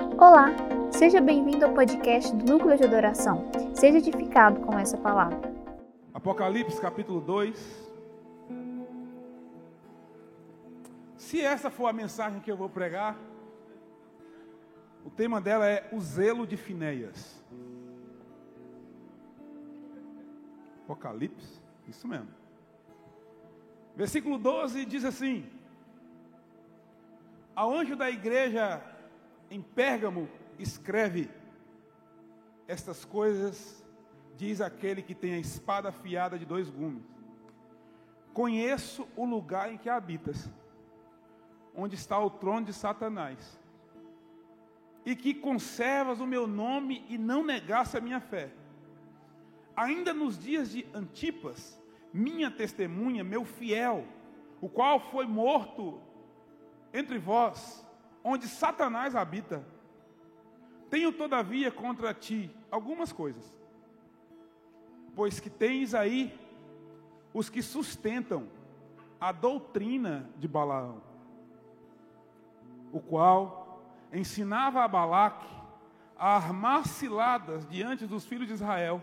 Olá, seja bem-vindo ao podcast do Núcleo de Adoração. Seja edificado com essa palavra. Apocalipse capítulo 2. Se essa for a mensagem que eu vou pregar, o tema dela é o zelo de Finéias. Apocalipse, isso mesmo. Versículo 12 diz assim: Ao anjo da igreja em Pérgamo escreve estas coisas, diz aquele que tem a espada afiada de dois gumes. Conheço o lugar em que habitas, onde está o trono de Satanás, e que conservas o meu nome e não negaste a minha fé. Ainda nos dias de Antipas, minha testemunha, meu fiel, o qual foi morto entre vós, onde Satanás habita. Tenho, todavia, contra ti algumas coisas, pois que tens aí os que sustentam a doutrina de Balaão, o qual ensinava a Balaque a armar ciladas diante dos filhos de Israel,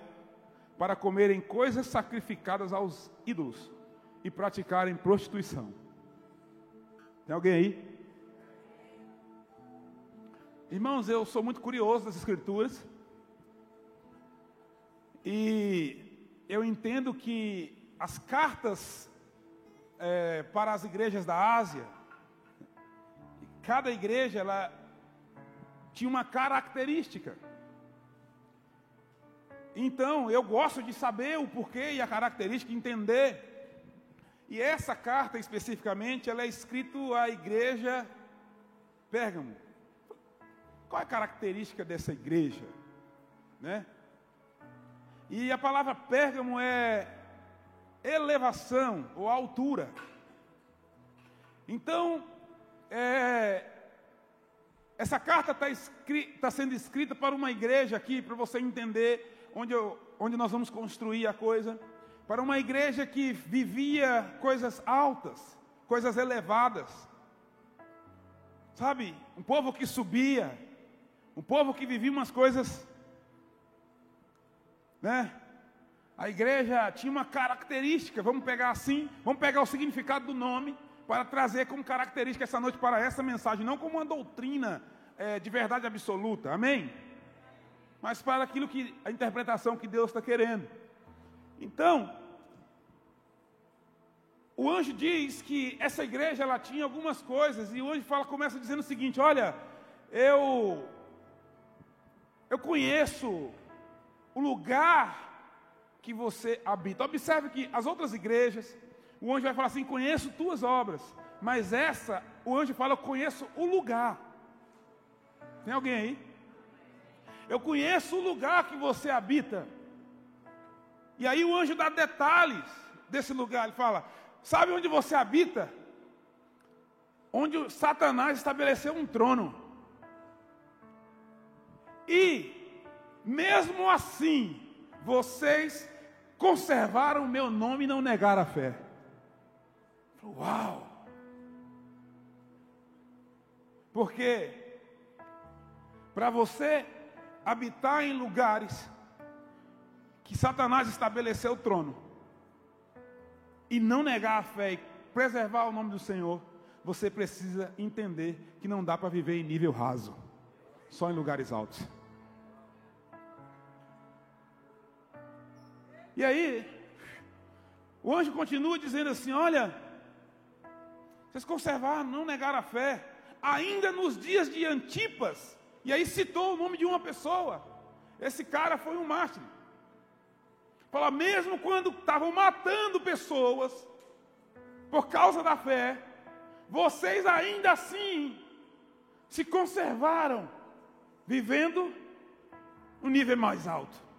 para comerem coisas sacrificadas aos ídolos e praticarem prostituição. Tem alguém aí? Irmãos, eu sou muito curioso das Escrituras. E eu entendo que as cartas é, para as igrejas da Ásia, cada igreja ela tinha uma característica. Então, eu gosto de saber o porquê e a característica, entender. E essa carta especificamente, ela é escrita à igreja Pérgamo. Qual é a característica dessa igreja? Né? E a palavra Pérgamo é elevação ou altura. Então, é, essa carta está tá sendo escrita para uma igreja aqui, para você entender onde, eu, onde nós vamos construir a coisa. Para uma igreja que vivia coisas altas, coisas elevadas. Sabe, um povo que subia, um povo que vivia umas coisas, né? A igreja tinha uma característica, vamos pegar assim, vamos pegar o significado do nome para trazer como característica essa noite para essa mensagem, não como uma doutrina é, de verdade absoluta, amém? Mas para aquilo que a interpretação que Deus está querendo. Então, o anjo diz que essa igreja ela tinha algumas coisas e o anjo fala, começa dizendo o seguinte: olha, eu eu conheço o lugar que você habita. Observe que as outras igrejas, o anjo vai falar assim: conheço tuas obras. Mas essa, o anjo fala: eu conheço o lugar. Tem alguém aí? Eu conheço o lugar que você habita. E aí o anjo dá detalhes desse lugar. Ele fala: sabe onde você habita? Onde Satanás estabeleceu um trono. E, mesmo assim, vocês conservaram o meu nome e não negaram a fé. Uau! Porque, para você habitar em lugares que Satanás estabeleceu o trono, e não negar a fé e preservar o nome do Senhor, você precisa entender que não dá para viver em nível raso, só em lugares altos. E aí, o anjo continua dizendo assim: Olha, vocês conservaram, não negaram a fé, ainda nos dias de Antipas, e aí citou o nome de uma pessoa. Esse cara foi um mártir. Fala, mesmo quando estavam matando pessoas por causa da fé, vocês ainda assim se conservaram, vivendo no nível mais alto.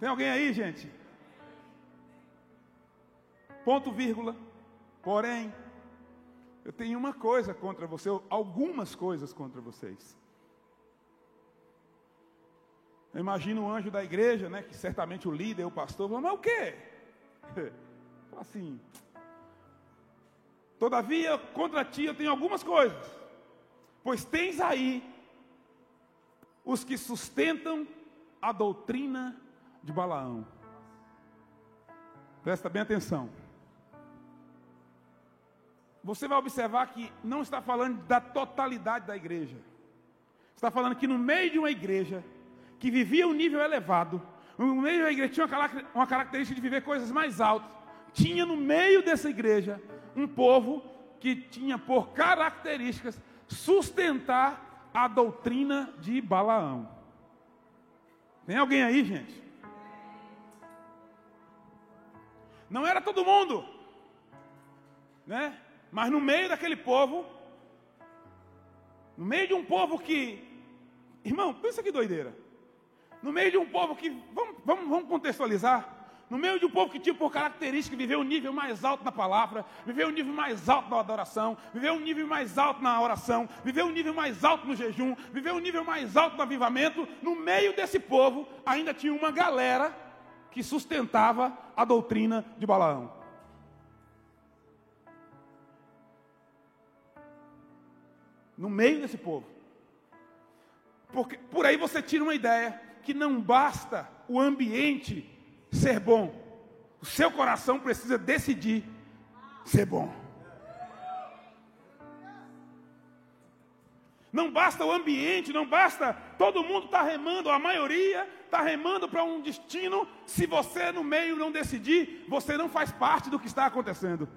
Tem alguém aí, gente? Ponto, vírgula. Porém, eu tenho uma coisa contra você, algumas coisas contra vocês. Eu imagino o anjo da igreja, né, que certamente o líder, o pastor, falou, mas o quê? assim, todavia, contra ti eu tenho algumas coisas, pois tens aí os que sustentam a doutrina de Balaão. Presta bem atenção. Você vai observar que não está falando da totalidade da igreja. Está falando que no meio de uma igreja que vivia um nível elevado, no meio da igreja tinha uma característica de viver coisas mais altas, tinha no meio dessa igreja um povo que tinha por características sustentar a doutrina de Balaão. Tem alguém aí, gente? Não era todo mundo, né? Mas no meio daquele povo, no meio de um povo que, irmão, pensa que doideira. No meio de um povo que, vamos, vamos, vamos contextualizar. No meio de um povo que tinha por característica viver um nível mais alto na palavra, viver um nível mais alto na adoração, viver um nível mais alto na oração, viver um nível mais alto no jejum, viver um nível mais alto no avivamento, no meio desse povo ainda tinha uma galera que sustentava a doutrina de Balaão. No meio desse povo. Porque por aí você tira uma ideia que não basta o ambiente ser bom. O seu coração precisa decidir ser bom. Não basta o ambiente, não basta todo mundo estar tá remando, a maioria está remando para um destino. Se você no meio não decidir, você não faz parte do que está acontecendo.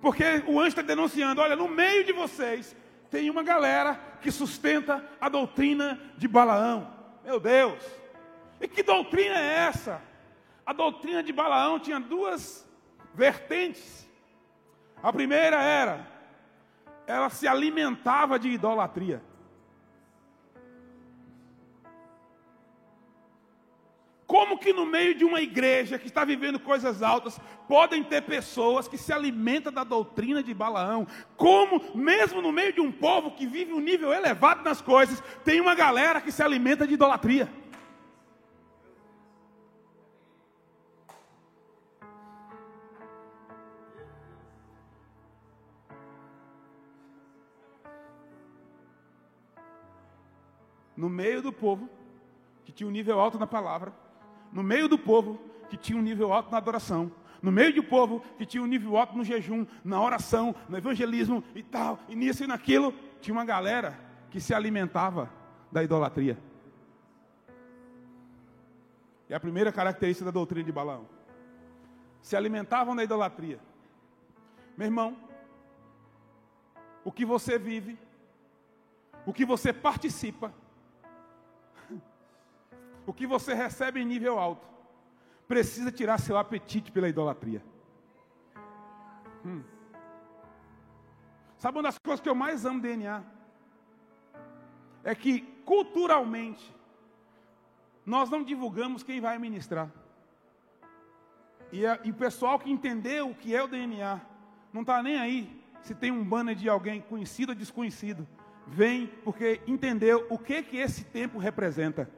Porque o anjo está denunciando: olha, no meio de vocês tem uma galera que sustenta a doutrina de Balaão. Meu Deus! E que doutrina é essa? A doutrina de Balaão tinha duas vertentes. A primeira era, ela se alimentava de idolatria. Como que no meio de uma igreja que está vivendo coisas altas, podem ter pessoas que se alimentam da doutrina de Balaão? Como, mesmo no meio de um povo que vive um nível elevado nas coisas, tem uma galera que se alimenta de idolatria? no meio do povo, que tinha um nível alto na palavra, no meio do povo, que tinha um nível alto na adoração, no meio do povo, que tinha um nível alto no jejum, na oração, no evangelismo e tal, e nisso e naquilo, tinha uma galera que se alimentava da idolatria. É a primeira característica da doutrina de Balaão. Se alimentavam da idolatria. Meu irmão, o que você vive, o que você participa, o que você recebe em nível alto, precisa tirar seu apetite pela idolatria. Hum. Sabe uma das coisas que eu mais amo DNA? É que culturalmente nós não divulgamos quem vai ministrar. E, a, e o pessoal que entendeu o que é o DNA não está nem aí se tem um banner de alguém conhecido ou desconhecido. Vem porque entendeu o que que esse tempo representa.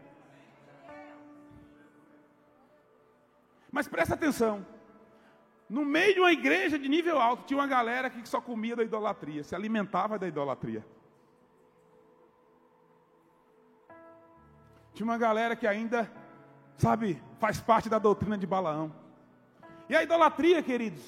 Mas presta atenção. No meio de uma igreja de nível alto, tinha uma galera que só comia da idolatria, se alimentava da idolatria. Tinha uma galera que ainda, sabe, faz parte da doutrina de Balaão. E a idolatria, queridos,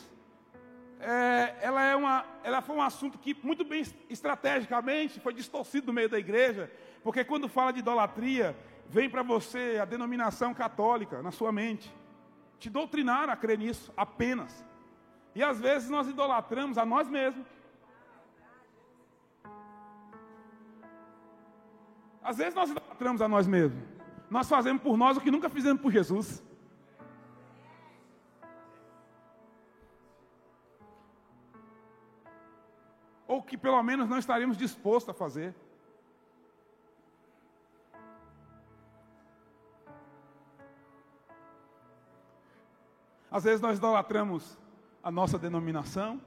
é, ela, é uma, ela foi um assunto que, muito bem estrategicamente, foi distorcido no meio da igreja, porque quando fala de idolatria, vem para você a denominação católica na sua mente te doutrinaram a crer nisso apenas. E às vezes nós idolatramos a nós mesmos. Às vezes nós idolatramos a nós mesmos. Nós fazemos por nós o que nunca fizemos por Jesus. Ou que pelo menos não estaremos dispostos a fazer. Às vezes nós idolatramos a nossa denominação,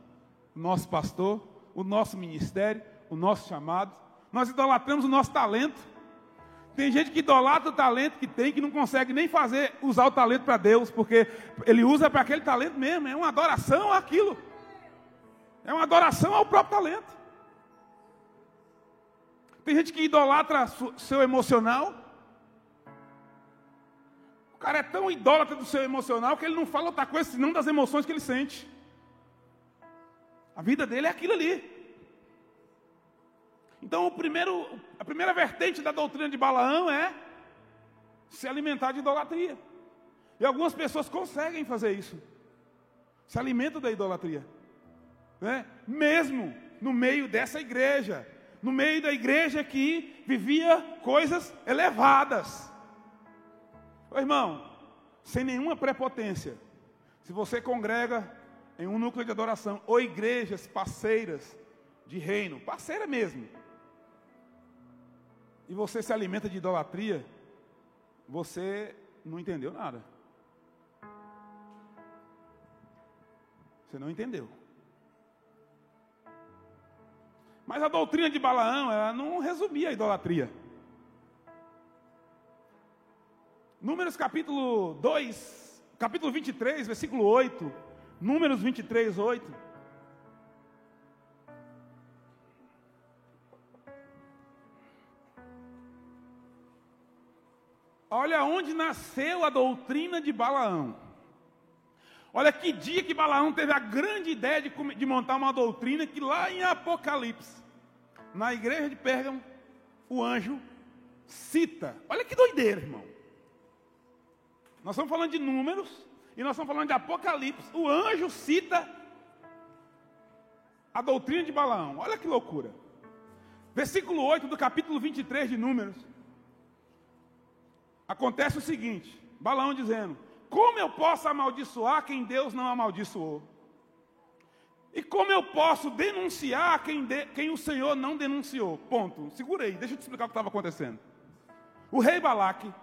o nosso pastor, o nosso ministério, o nosso chamado. Nós idolatramos o nosso talento. Tem gente que idolatra o talento que tem, que não consegue nem fazer, usar o talento para Deus, porque ele usa para aquele talento mesmo. É uma adoração àquilo. É uma adoração ao próprio talento. Tem gente que idolatra seu emocional. O cara é tão idólatra do seu emocional que ele não fala outra coisa senão das emoções que ele sente. A vida dele é aquilo ali. Então, primeiro, a primeira vertente da doutrina de Balaão é se alimentar de idolatria. E algumas pessoas conseguem fazer isso. Se alimentam da idolatria. Né? Mesmo no meio dessa igreja. No meio da igreja que vivia coisas elevadas. Ô, irmão, sem nenhuma prepotência. Se você congrega em um núcleo de adoração ou igrejas parceiras de reino, parceira mesmo, e você se alimenta de idolatria, você não entendeu nada. Você não entendeu. Mas a doutrina de Balaão, ela não resumia a idolatria. Números capítulo 2, capítulo 23, versículo 8. Números 23, 8. Olha onde nasceu a doutrina de Balaão. Olha que dia que Balaão teve a grande ideia de, de montar uma doutrina que lá em Apocalipse, na igreja de Pérgamo, o anjo cita. Olha que doideira, irmão. Nós estamos falando de números e nós estamos falando de Apocalipse. O anjo cita a doutrina de Balaão. Olha que loucura. Versículo 8 do capítulo 23 de Números. Acontece o seguinte: Balaão dizendo: Como eu posso amaldiçoar quem Deus não amaldiçoou? E como eu posso denunciar quem, de, quem o Senhor não denunciou? Ponto. Segura aí, deixa eu te explicar o que estava acontecendo. O rei Balaque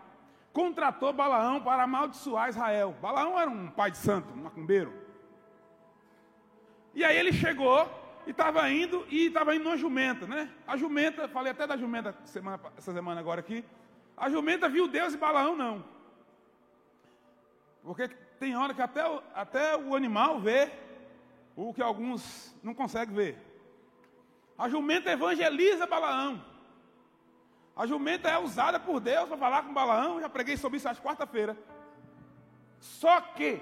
contratou Balaão para amaldiçoar Israel. Balaão era um pai de santo, um macumbeiro. E aí ele chegou e estava indo, e estava indo numa jumenta, né? A jumenta, falei até da jumenta semana, essa semana agora aqui. A jumenta viu Deus e Balaão não. Porque tem hora que até, o, até o animal vê o que alguns não conseguem ver. A jumenta evangeliza Balaão. A jumenta é usada por Deus para falar com Balaão. Já preguei sobre isso às quarta-feira. Só que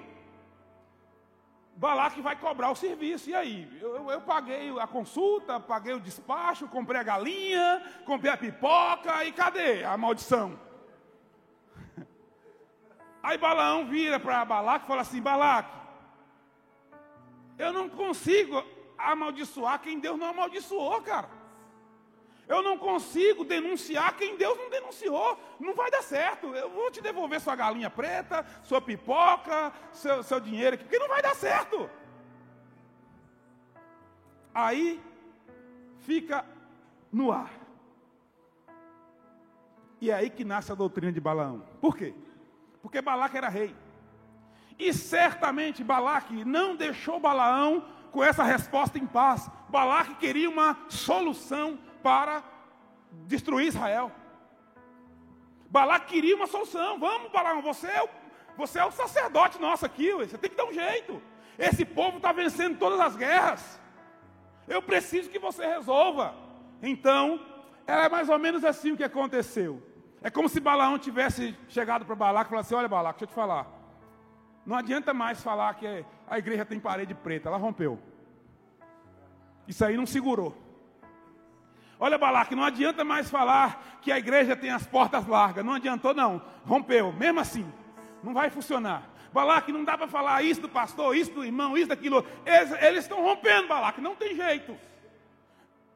Balaque vai cobrar o serviço. E aí? Eu, eu, paguei a consulta, paguei o despacho, comprei a galinha, comprei a pipoca e cadê a maldição? Aí Balaão vira para Balaque e fala assim: Balaque, eu não consigo amaldiçoar quem Deus não amaldiçoou, cara. Eu não consigo denunciar quem Deus não denunciou. Não vai dar certo. Eu vou te devolver sua galinha preta, sua pipoca, seu, seu dinheiro aqui, porque não vai dar certo. Aí fica no ar. E é aí que nasce a doutrina de Balaão. Por quê? Porque Balaque era rei. E certamente Balaque não deixou Balaão com essa resposta em paz. Balaque queria uma solução para destruir Israel. Balac queria uma solução. Vamos, Balaão, você é o, você é o sacerdote nosso aqui, você tem que dar um jeito. Esse povo está vencendo todas as guerras. Eu preciso que você resolva. Então, era mais ou menos assim o que aconteceu. É como se Balaão tivesse chegado para Balac e falasse assim: Olha, Balac, deixa eu te falar. Não adianta mais falar que a igreja tem parede preta, ela rompeu. Isso aí não segurou. Olha, Balaque, não adianta mais falar que a igreja tem as portas largas. Não adiantou, não. Rompeu. Mesmo assim, não vai funcionar. Balaque, não dá para falar isso do pastor, isso do irmão, isso daquilo. Eles, eles estão rompendo, Balaque, não tem jeito.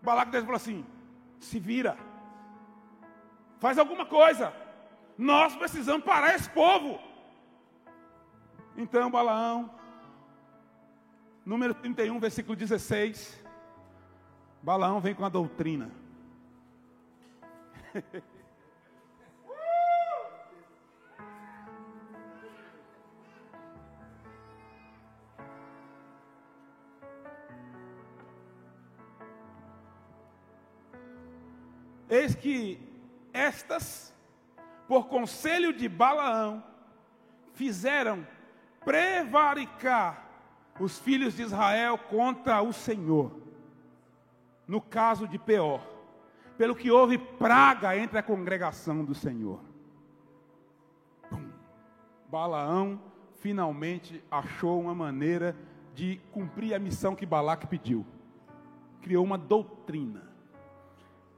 Balaque falou assim: se vira, faz alguma coisa. Nós precisamos parar esse povo. Então, Balaão, número 31, versículo 16. Balaão vem com a doutrina. Eis que estas, por conselho de Balaão, fizeram prevaricar os filhos de Israel contra o Senhor no caso de Peor, pelo que houve praga entre a congregação do Senhor. Pum. Balaão finalmente achou uma maneira de cumprir a missão que Balaque pediu. Criou uma doutrina.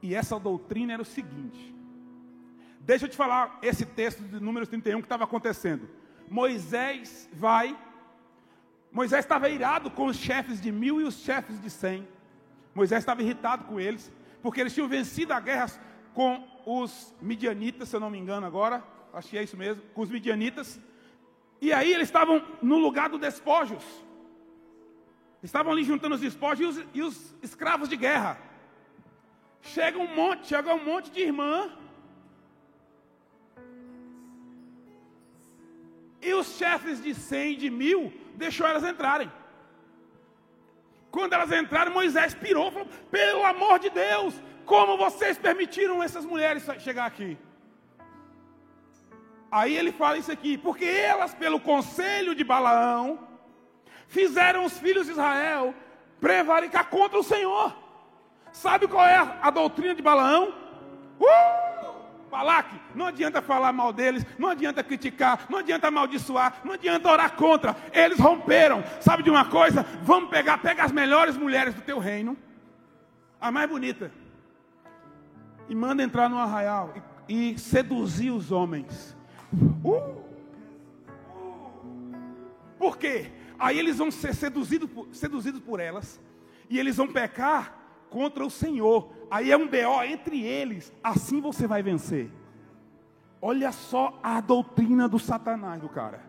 E essa doutrina era o seguinte: Deixa eu te falar esse texto de Números 31 que estava acontecendo. Moisés vai. Moisés estava irado com os chefes de mil e os chefes de cem. Moisés estava irritado com eles, porque eles tinham vencido a guerra com os midianitas, se eu não me engano agora, acho que é isso mesmo, com os midianitas. E aí eles estavam no lugar dos despojos. Estavam ali juntando os despojos e os, e os escravos de guerra. Chega um monte, chega um monte de irmã. E os chefes de cem, de mil, deixou elas entrarem. Quando elas entraram, Moisés pirou, falou: pelo amor de Deus, como vocês permitiram essas mulheres chegar aqui? Aí ele fala isso aqui, porque elas, pelo conselho de Balaão, fizeram os filhos de Israel prevaricar contra o Senhor. Sabe qual é a, doutrina de Balaão? Uh! Balaque, não adianta falar mal deles, não adianta criticar, não adianta amaldiçoar, não adianta orar contra. Eles romperam. Sabe de uma coisa? Vamos pegar, pega as melhores mulheres do teu reino, a mais bonita, e manda entrar no arraial e, e seduzir os homens. Uh! Por quê? Aí eles vão ser seduzidos por, seduzidos por elas, e eles vão pecar contra o Senhor. Aí é um BO entre eles. Assim você vai vencer. Olha só a doutrina do Satanás do cara.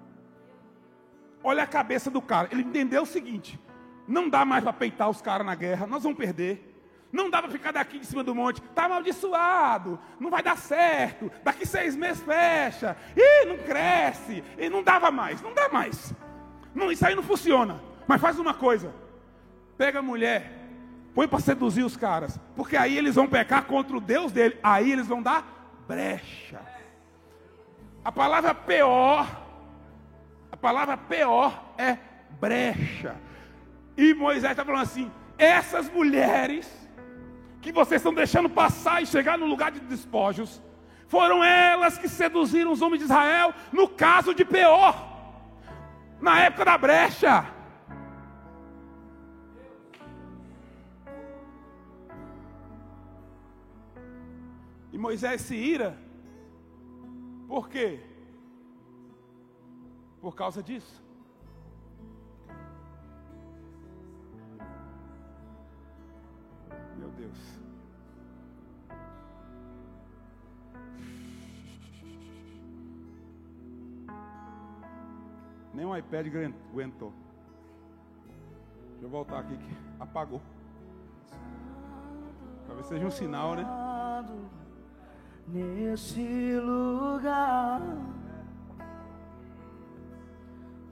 Olha a cabeça do cara. Ele entendeu o seguinte: não dá mais para peitar os caras na guerra, nós vamos perder. Não dá para ficar daqui de cima do monte, está amaldiçoado, não vai dar certo, daqui seis meses fecha, e não cresce, e não dava mais, não dá mais. Não, isso aí não funciona. Mas faz uma coisa: pega a mulher, Põe para seduzir os caras. Porque aí eles vão pecar contra o Deus dele. Aí eles vão dar brecha. A palavra pior, a palavra pior é brecha. E Moisés está falando assim: essas mulheres que vocês estão deixando passar e chegar no lugar de despojos, foram elas que seduziram os homens de Israel no caso de Peor, na época da brecha. Moisés se ira. Por quê? Por causa disso. Meu Deus. Nem o iPad aguentou. Deixa eu voltar aqui que apagou. Talvez seja um sinal, né? Nesse lugar.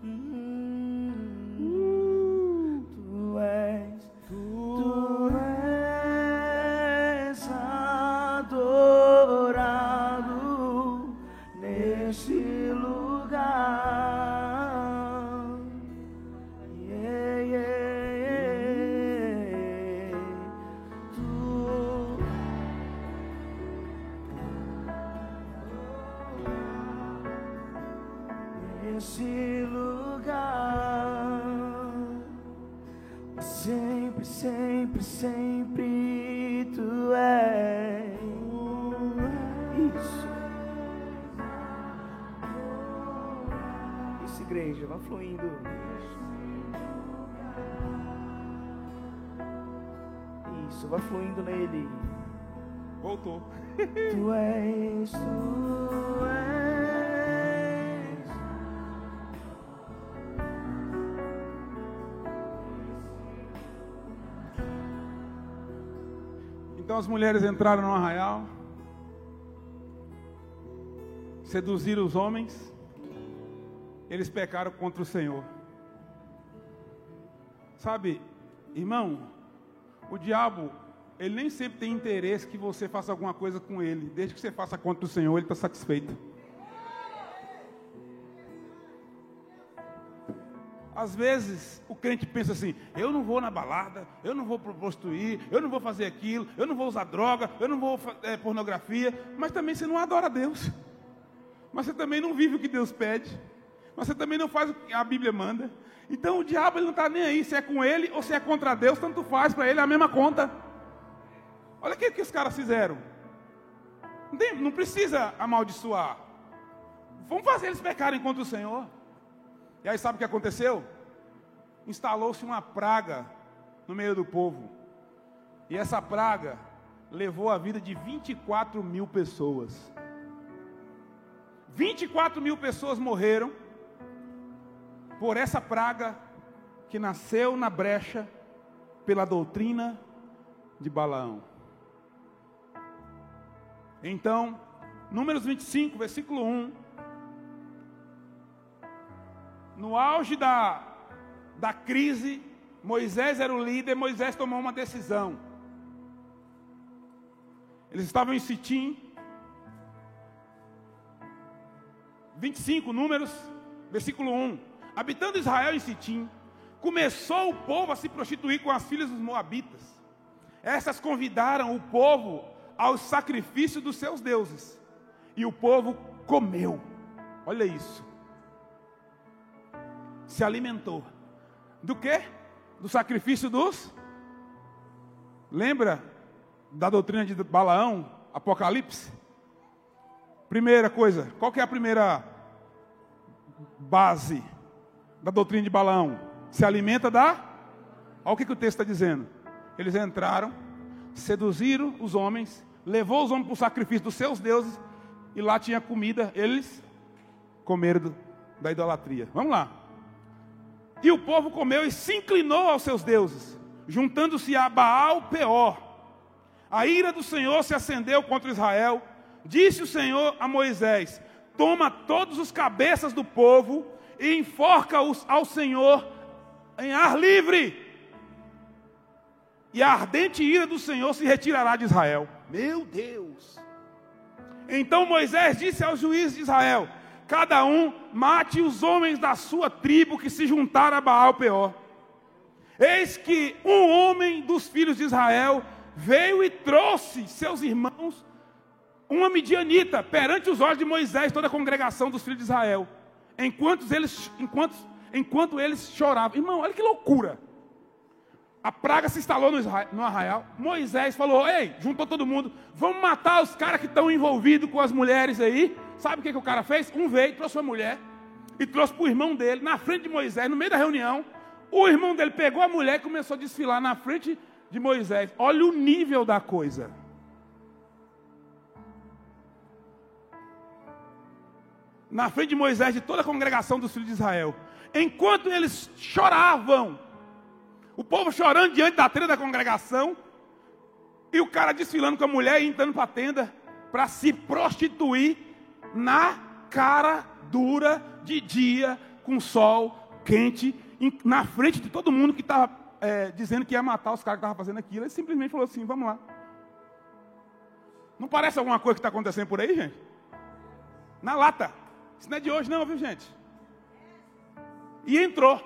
Hum, nesse lugar. Sempre, sempre, sempre tu és. Isso. Isso, igreja, vá fluindo. Isso, vá fluindo nele. Voltou. Tu és, tu és. As mulheres entraram no arraial, seduziram os homens, eles pecaram contra o Senhor. Sabe, irmão, o diabo, ele nem sempre tem interesse que você faça alguma coisa com ele, desde que você faça contra o Senhor, ele está satisfeito. Às vezes o crente pensa assim: eu não vou na balada, eu não vou prostituir, eu não vou fazer aquilo, eu não vou usar droga, eu não vou é, pornografia, mas também você não adora a Deus, mas você também não vive o que Deus pede, mas você também não faz o que a Bíblia manda. Então o diabo ele não está nem aí, se é com ele ou se é contra Deus, tanto faz, para ele é a mesma conta. Olha o que, que os caras fizeram. Não, tem, não precisa amaldiçoar. Vamos fazer eles pecarem contra o Senhor. E aí sabe o que aconteceu? Instalou-se uma praga no meio do povo. E essa praga levou a vida de 24 mil pessoas. 24 mil pessoas morreram por essa praga que nasceu na brecha pela doutrina de Balaão. Então, Números 25, versículo 1 no auge da, da crise, Moisés era o líder, Moisés tomou uma decisão. Eles estavam em Sitim. 25 números, versículo 1. Habitando Israel em Sitim, começou o povo a se prostituir com as filhas dos moabitas. Essas convidaram o povo ao sacrifício dos seus deuses. E o povo comeu. Olha isso se alimentou. Do que? Do sacrifício dos. Lembra da doutrina de Balaão, Apocalipse? Primeira coisa, qual que é a primeira base da doutrina de Balaão? Se alimenta da. Olha o que, que o texto está dizendo. Eles entraram, seduziram os homens, levou os homens para o sacrifício dos seus deuses, e lá tinha comida, eles comeram da idolatria. Vamos lá. E o povo comeu e se inclinou aos seus deuses, juntando-se a Baal Peor. A ira do Senhor se acendeu contra Israel. Disse o Senhor a Moisés: Toma todos os cabeças do povo e enforca-os ao Senhor em ar livre. E a ardente ira do Senhor se retirará de Israel. Meu Deus! Então Moisés disse aos juízes de Israel: cada um mate os homens da sua tribo que se juntaram a Baal Peor. Eis que um homem dos filhos de Israel veio e trouxe seus irmãos uma midianita perante os olhos de Moisés, toda a congregação dos filhos de Israel, enquanto eles, enquanto, enquanto eles choravam. Irmão, olha que loucura. A praga se instalou no, Israel, no arraial. Moisés falou: Ei, juntou todo mundo, vamos matar os caras que estão envolvidos com as mulheres aí Sabe o que, que o cara fez? Um veio, trouxe uma mulher e trouxe para o irmão dele, na frente de Moisés, no meio da reunião. O irmão dele pegou a mulher e começou a desfilar na frente de Moisés. Olha o nível da coisa. Na frente de Moisés, de toda a congregação dos filhos de Israel. Enquanto eles choravam, o povo chorando diante da tenda da congregação, e o cara desfilando com a mulher e entrando para a tenda para se prostituir na cara dura de dia, com sol quente, na frente de todo mundo que estava é, dizendo que ia matar os caras que estavam fazendo aquilo. Ele simplesmente falou assim: vamos lá. Não parece alguma coisa que está acontecendo por aí, gente? Na lata. Isso não é de hoje, não, viu, gente? E entrou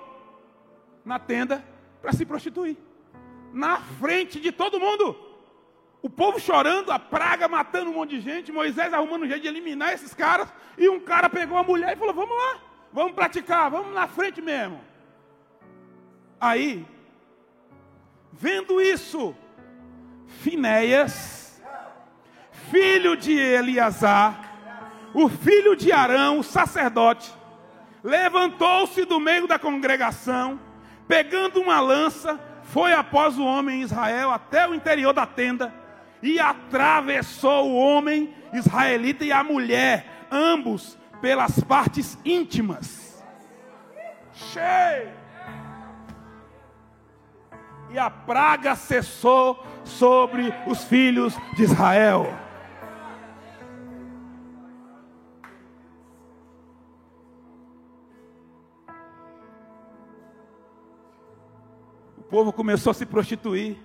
na tenda para se prostituir. Na frente de todo mundo. O povo chorando, a praga matando um monte de gente, Moisés arrumando um jeito de eliminar esses caras, e um cara pegou a mulher e falou: Vamos lá, vamos praticar, vamos na frente mesmo. Aí, vendo isso, Finéias, filho de Eleazar, o filho de Arão, o sacerdote, levantou-se do meio da congregação, pegando uma lança, foi após o homem Israel até o interior da tenda e atravessou o homem israelita e a mulher, ambos pelas partes íntimas. Cheio. E a praga cessou sobre os filhos de Israel. O povo começou a se prostituir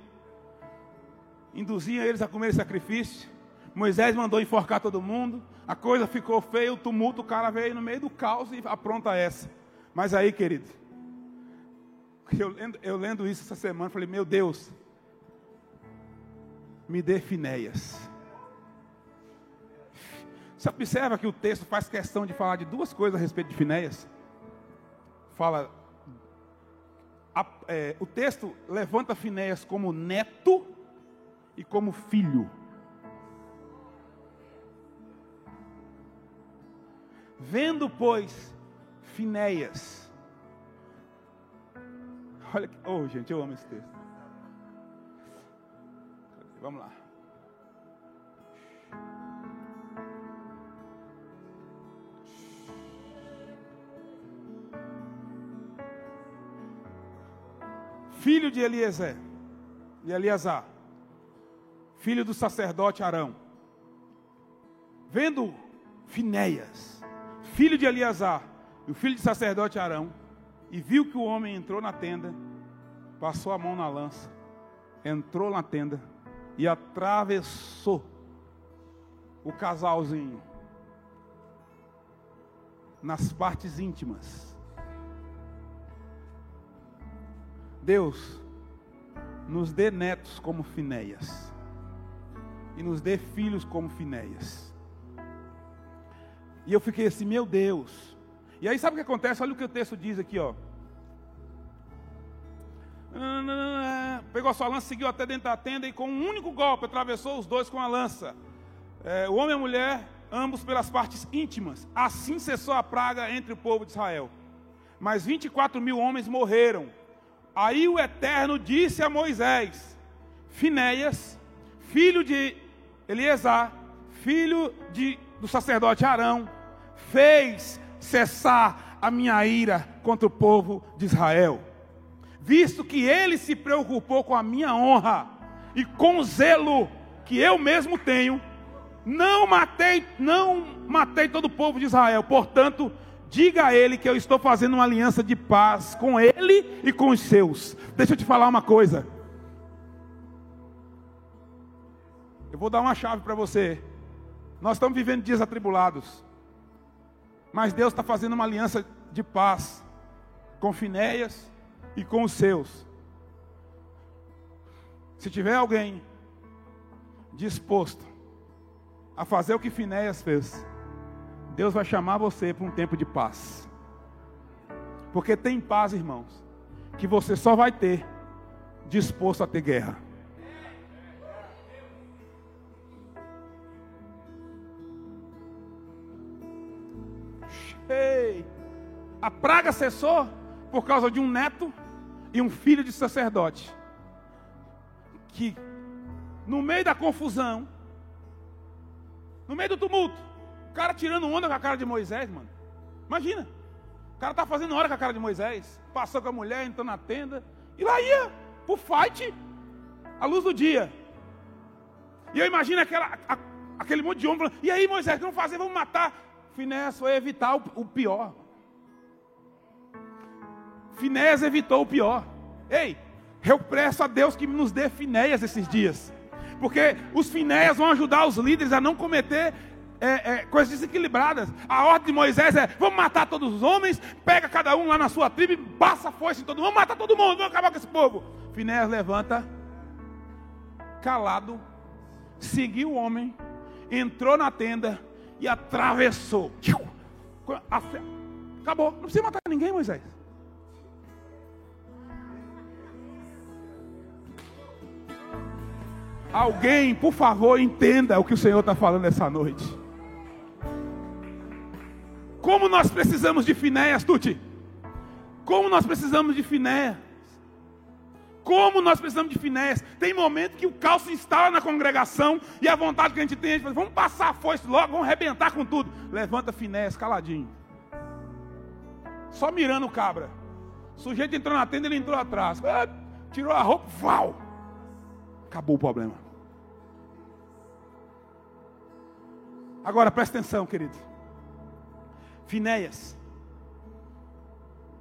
induziam eles a comer sacrifício. Moisés mandou enforcar todo mundo. A coisa ficou feia, o tumulto, o cara veio no meio do caos e apronta essa. Mas aí, querido, Eu lendo, eu lendo isso essa semana, falei, meu Deus, me dê Finéias. Você observa que o texto faz questão de falar de duas coisas a respeito de Finéias. Fala, a, é, o texto levanta Finéias como neto e como filho. Vendo, pois, Finéias. Olha que. Oh, gente, eu amo esse texto. Vamos lá. Filho de Eliezer, de Eliasar, filho do sacerdote Arão, vendo Finéias, filho de Eliasar, e o filho do sacerdote Arão, e viu que o homem entrou na tenda, passou a mão na lança, entrou na tenda e atravessou o casalzinho nas partes íntimas. Deus nos dê netos como Finéias e nos dê filhos como Finéias. E eu fiquei assim, meu Deus. E aí sabe o que acontece? Olha o que o texto diz aqui, ó. Pegou a sua lança, seguiu até dentro da tenda e com um único golpe atravessou os dois com a lança. É, o homem e a mulher, ambos pelas partes íntimas. Assim cessou a praga entre o povo de Israel. Mas 24 mil homens morreram. Aí o Eterno disse a Moisés: Finéias, filho de Eleazar, filho de, do sacerdote Arão, fez cessar a minha ira contra o povo de Israel visto que ele se preocupou com a minha honra e com o zelo que eu mesmo tenho, não matei, não matei todo o povo de Israel. Portanto, diga a ele que eu estou fazendo uma aliança de paz com ele e com os seus. Deixa eu te falar uma coisa. Eu vou dar uma chave para você. Nós estamos vivendo dias atribulados. Mas Deus está fazendo uma aliança de paz com Finéias, e com os seus. Se tiver alguém disposto a fazer o que Finéias fez, Deus vai chamar você para um tempo de paz. Porque tem paz, irmãos, que você só vai ter disposto a ter guerra. Ei, a praga cessou por causa de um neto e um filho de sacerdote. Que no meio da confusão, no meio do tumulto, o cara tirando onda com a cara de Moisés, mano. Imagina. O cara tá fazendo hora com a cara de Moisés. Passou com a mulher, entrou na tenda. E lá ia pro fight à luz do dia. E eu imagino aquela, a, aquele monte de homem falando, e aí Moisés, vamos fazer? Vamos matar. Finés foi evitar o, pior. Finéias evitou o pior. Ei, eu peço a Deus que nos dê Finéias esses dias. Porque os Finéias vão ajudar os líderes a não cometer é, é, coisas desequilibradas. A ordem de Moisés é: vamos matar todos os homens, pega cada um lá na sua tribo e passa a foice em todo mundo, vamos matar todo mundo, vamos acabar com esse povo. Finéias levanta, calado, seguiu o homem, entrou na tenda e atravessou. Acabou, não precisa matar ninguém, Moisés. Alguém, por favor, entenda o que o Senhor está falando essa noite. Como nós precisamos de Finéias, Tuti? Como nós precisamos de Finéias? Como nós precisamos de Finéias? Tem momento que o caos se instala na congregação e a vontade que a gente tem é de fazer, vamos passar a foice logo, vamos arrebentar com tudo. Levanta Finéias caladinho. Só mirando o cabra. O sujeito entrou na tenda, ele entrou atrás. Ah, tirou a roupa, val. Acabou o problema. Agora presta atenção, querido. Finéias.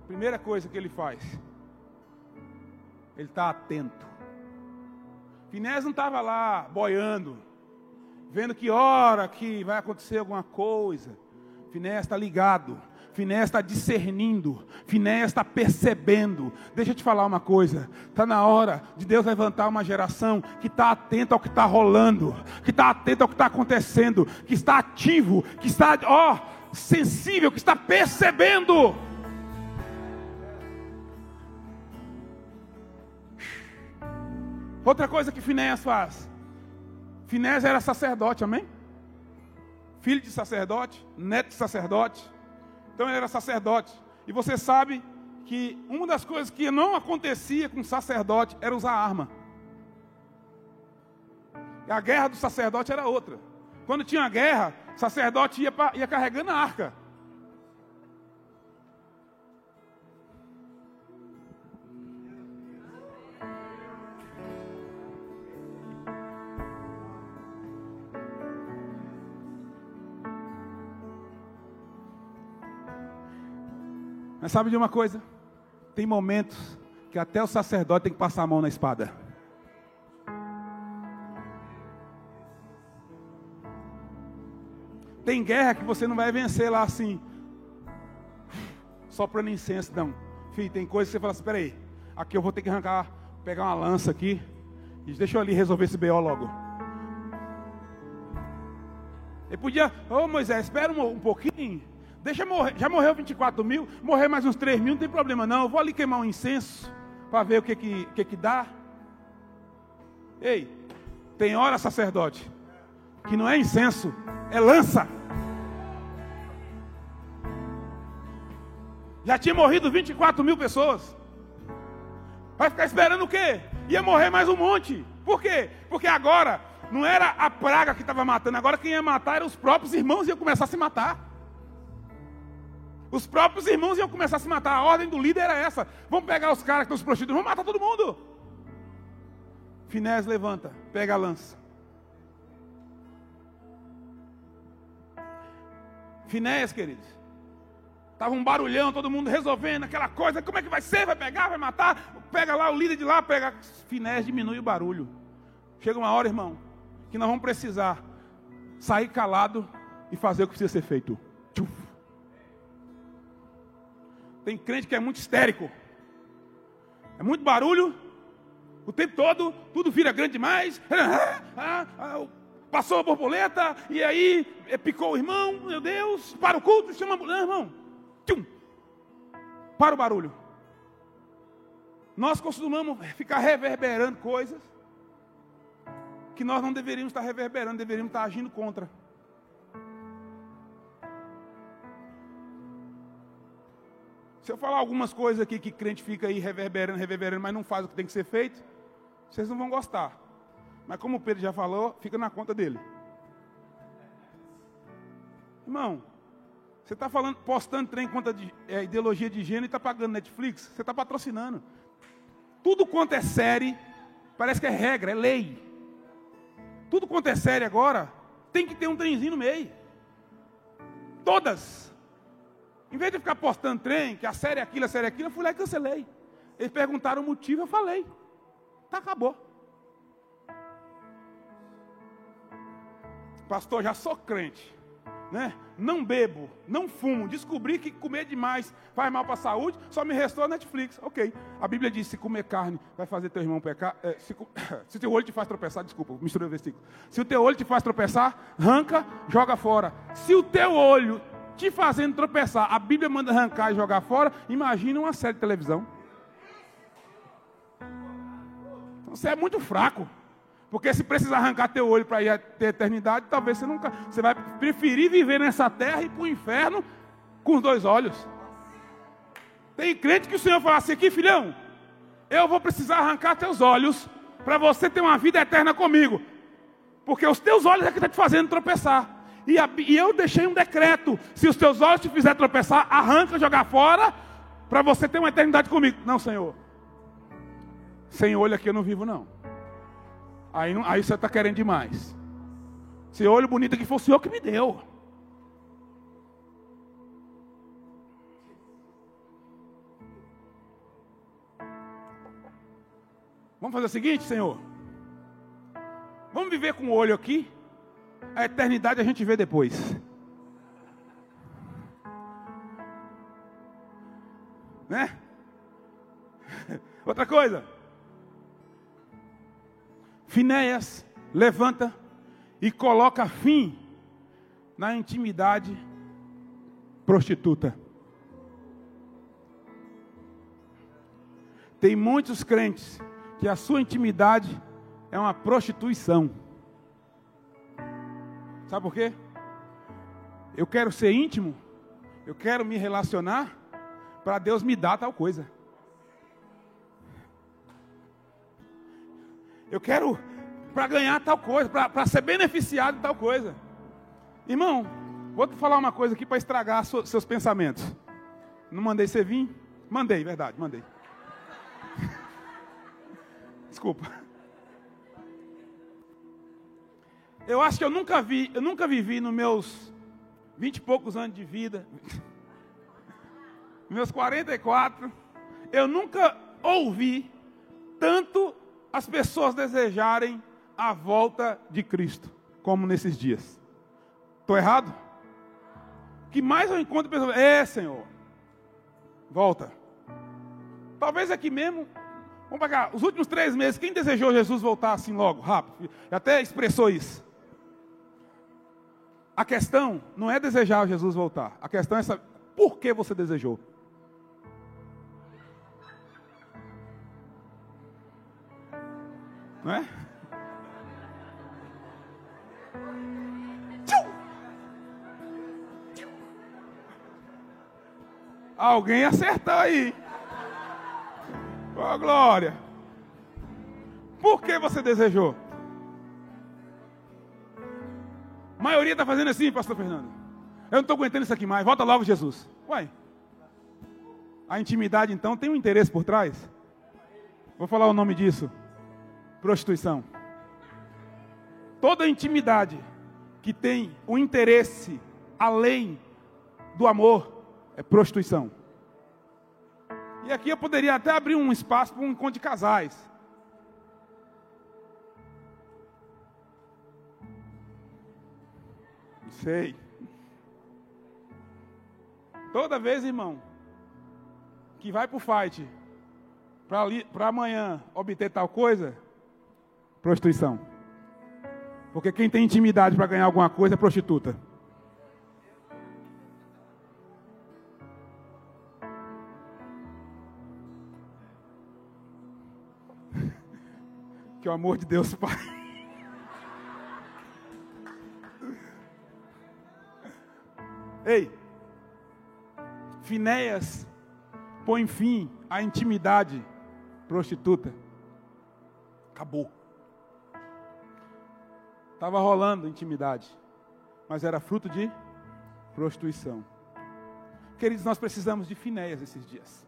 Primeira coisa que ele faz. Ele está atento. Finéias não estava lá boiando, vendo que hora que vai acontecer alguma coisa. Finéias está ligado. Finéas está discernindo, Finéas está percebendo. Deixa eu te falar uma coisa: está na hora de Deus levantar uma geração que está atenta ao que está rolando, que está atenta ao que está acontecendo, que está ativo, que está, ó, sensível, que está percebendo. Outra coisa que Finéas faz: Finéas era sacerdote, amém? Filho de sacerdote, neto de sacerdote. Então ele era sacerdote. E você sabe que uma das coisas que não acontecia com sacerdote era usar arma. A guerra do sacerdote era outra. Quando tinha guerra, sacerdote ia, pra, ia carregando a arca. Mas sabe de uma coisa? Tem momentos que até o sacerdote tem que passar a mão na espada. Tem guerra que você não vai vencer lá assim, soprando incenso, não. Filho, tem coisa que você fala assim: peraí, aqui eu vou ter que arrancar, pegar uma lança aqui, e deixa eu ali resolver esse BO logo. Ele podia, ô oh, Moisés, espera um, um pouquinho. Deixa morrer, já morreu 24 mil, morrer mais uns 3 mil, não tem problema não. Eu vou ali queimar um incenso para ver o que que, que que dá. Ei, tem hora, sacerdote, que não é incenso, é lança. Já tinha morrido 24 mil pessoas. Vai ficar esperando o quê? Ia morrer mais um monte. Por quê? Porque agora não era a praga que estava matando, agora quem ia matar eram os próprios irmãos e iam começar a se matar. Os próprios irmãos iam começar a se matar. A ordem do líder era essa: vamos pegar os caras que estão se prostituindo, vamos matar todo mundo. Finés levanta, pega a lança. Finés, queridos. Estava um barulhão, todo mundo resolvendo aquela coisa. Como é que vai ser? Vai pegar, vai matar? Pega lá o líder de lá, pega. Finés diminui o barulho. Chega uma hora, irmão, que nós vamos precisar sair calado e fazer o que precisa ser feito. Tem crente que é muito histérico. É muito barulho. O tempo todo, tudo vira grande demais. Ah, ah, ah, passou a borboleta, e aí é, picou o irmão, meu Deus, para o culto, chama a irmão. Tchum, para o barulho. Nós costumamos ficar reverberando coisas que nós não deveríamos estar reverberando, deveríamos estar agindo contra. Se eu falar algumas coisas aqui que crente fica aí reverberando, reverberando, mas não faz o que tem que ser feito, vocês não vão gostar. Mas como o Pedro já falou, fica na conta dele. Irmão, você está falando, postando trem conta de é, ideologia de gênero e está pagando Netflix? Você está patrocinando. Tudo quanto é série, parece que é regra, é lei. Tudo quanto é série agora, tem que ter um trenzinho no meio. Todas. Em vez de ficar postando trem, que a série é aquilo, a série é aquilo, eu fui lá e cancelei. Eles perguntaram o motivo, eu falei. Tá, acabou. Pastor, já sou crente. Né? Não bebo, não fumo, descobri que comer demais faz mal para a saúde, só me restou a Netflix. Ok. A Bíblia diz: se comer carne vai fazer teu irmão pecar. É, se, se teu olho te faz tropeçar, desculpa, misturei o versículo. Se o teu olho te faz tropeçar, arranca, joga fora. Se o teu olho te fazendo tropeçar, a Bíblia manda arrancar e jogar fora, imagina uma série de televisão. Então, você é muito fraco. Porque se precisar arrancar teu olho para ir ter eternidade, talvez você nunca. Você vai preferir viver nessa terra e para o inferno com os dois olhos. Tem crente que o Senhor fala assim aqui, filhão, eu vou precisar arrancar teus olhos para você ter uma vida eterna comigo. Porque os teus olhos é que estão tá te fazendo tropeçar. E, a, e eu deixei um decreto: se os teus olhos te fizer tropeçar, arranca, jogar fora, para você ter uma eternidade comigo. Não, Senhor. Sem olho aqui eu não vivo, não. Aí, aí você está querendo demais. Se olho bonito aqui foi o Senhor que me deu. Vamos fazer o seguinte, Senhor. Vamos viver com o olho aqui a eternidade a gente vê depois. Né? Outra coisa. Finéias levanta e coloca fim na intimidade prostituta. Tem muitos crentes que a sua intimidade é uma prostituição. Sabe por quê? Eu quero ser íntimo, eu quero me relacionar para Deus me dar tal coisa. Eu quero para ganhar tal coisa, para ser beneficiado de tal coisa. Irmão, vou te falar uma coisa aqui para estragar seus pensamentos. Não mandei você vir? Mandei, verdade, mandei. Desculpa. Eu acho que eu nunca vi, eu nunca vivi nos meus vinte e poucos anos de vida, meus 44, eu nunca ouvi tanto as pessoas desejarem a volta de Cristo como nesses dias. Estou errado? Que mais eu encontro pessoas, é Senhor, volta. Talvez aqui mesmo Vamos para cá. Os últimos três meses, quem desejou Jesus voltar assim logo, rápido? Até expressou isso. A questão não é desejar Jesus voltar. A questão é saber por que você desejou. Não é? Alguém acertou aí. Oh, glória. Por que você desejou? A maioria está fazendo assim, pastor Fernando. Eu não estou aguentando isso aqui mais. Volta logo, Jesus. Uai. A intimidade, então, tem um interesse por trás? Vou falar o nome disso. Prostituição. Toda intimidade que tem um interesse além do amor é prostituição. E aqui eu poderia até abrir um espaço para um encontro de casais. Sei. Toda vez, irmão, que vai para o fight, para amanhã obter tal coisa, prostituição. Porque quem tem intimidade para ganhar alguma coisa é prostituta. Que o amor de Deus Pai. Ei, Finéias põe fim à intimidade prostituta. Acabou. Estava rolando intimidade, mas era fruto de prostituição. Queridos, nós precisamos de Finéias esses dias.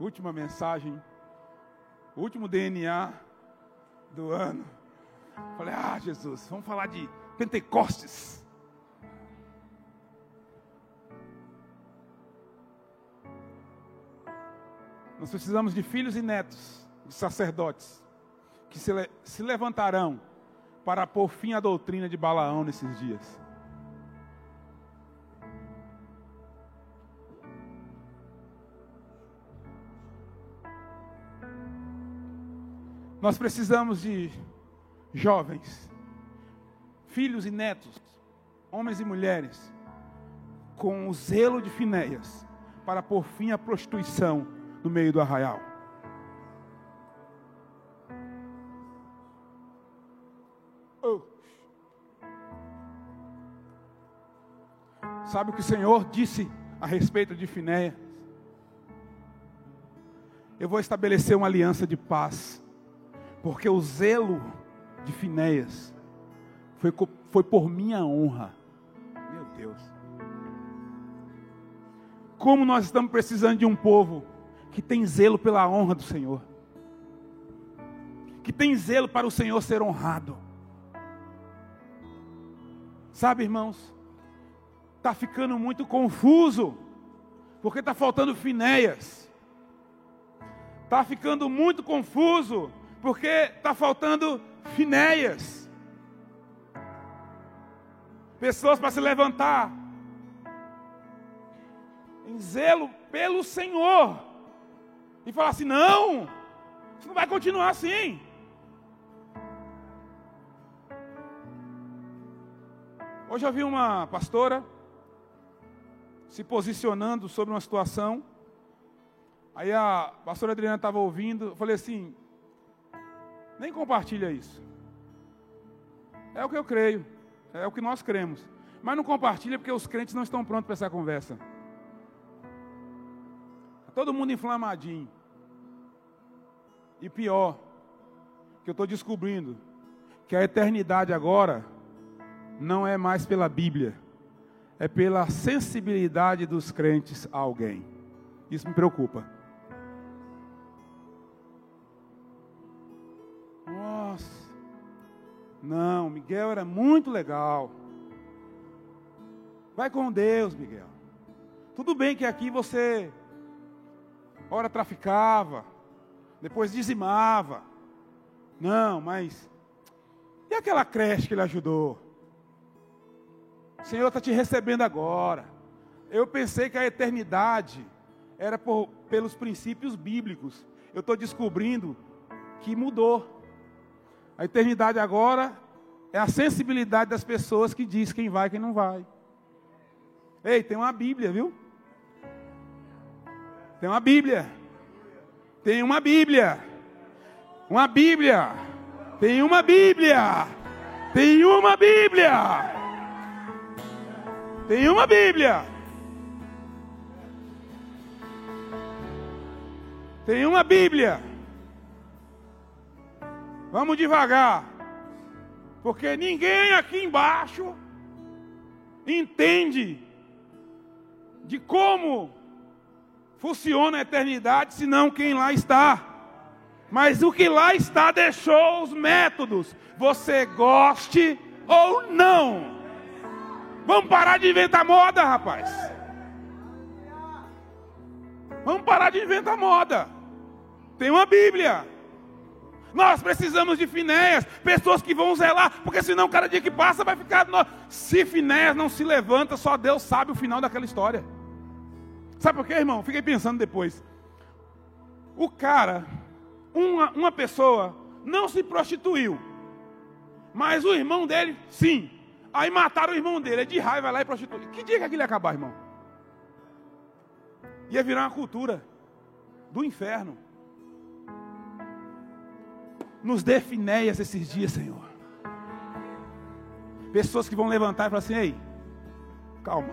última mensagem, último DNA do ano. Falei, ah, Jesus, vamos falar de Pentecostes. Nós precisamos de filhos e netos, de sacerdotes, que se, se levantarão para pôr fim à doutrina de Balaão nesses dias. Nós precisamos de jovens, filhos e netos, homens e mulheres, com o zelo de Finéias, para pôr fim à prostituição no meio do arraial. Oh. Sabe o que o Senhor disse a respeito de Finéias? Eu vou estabelecer uma aliança de paz porque o zelo de Finéias foi, foi por minha honra. Meu Deus. Como nós estamos precisando de um povo que tem zelo pela honra do Senhor. Que tem zelo para o Senhor ser honrado. Sabe, irmãos? Está ficando muito confuso. Porque está faltando Finéias. Está ficando muito confuso porque está faltando Finéias. Pessoas para se levantar em zelo pelo Senhor. E falar assim: não, isso não vai continuar assim. Hoje eu vi uma pastora se posicionando sobre uma situação. Aí a pastora Adriana estava ouvindo, eu falei assim: nem compartilha isso. É o que eu creio, é o que nós cremos. Mas não compartilha porque os crentes não estão prontos para essa conversa. Tá todo mundo inflamadinho. E pior, que eu estou descobrindo que a eternidade agora não é mais pela Bíblia, é pela sensibilidade dos crentes a alguém. Isso me preocupa. Não, Miguel era muito legal. Vai com Deus, Miguel. Tudo bem que aqui você, ora traficava, depois dizimava. Não, mas e aquela creche que ele ajudou? O Senhor está te recebendo agora. Eu pensei que a eternidade era por, pelos princípios bíblicos. Eu estou descobrindo que mudou. A eternidade agora é a sensibilidade das pessoas que diz quem vai e quem não vai. Ei, tem uma Bíblia, viu? Tem uma Bíblia. Tem uma Bíblia. Uma Bíblia. Tem uma Bíblia. Tem uma Bíblia. Tem uma Bíblia. Tem uma Bíblia. Vamos devagar. Porque ninguém aqui embaixo entende de como funciona a eternidade, senão quem lá está. Mas o que lá está deixou os métodos, você goste ou não. Vamos parar de inventar moda, rapaz. Vamos parar de inventar moda. Tem uma Bíblia. Nós precisamos de Finéias, pessoas que vão zelar, porque senão cada dia que passa vai ficar. Se Finéias não se levanta, só Deus sabe o final daquela história. Sabe por quê, irmão? Fiquei pensando depois. O cara, uma, uma pessoa, não se prostituiu, mas o irmão dele, sim. Aí mataram o irmão dele, é de raiva lá e prostituiu. Que dia que aquilo ia acabar, irmão? Ia virar uma cultura do inferno. Nos dê finéias esses dias, Senhor. Pessoas que vão levantar e falar assim: ei, calma,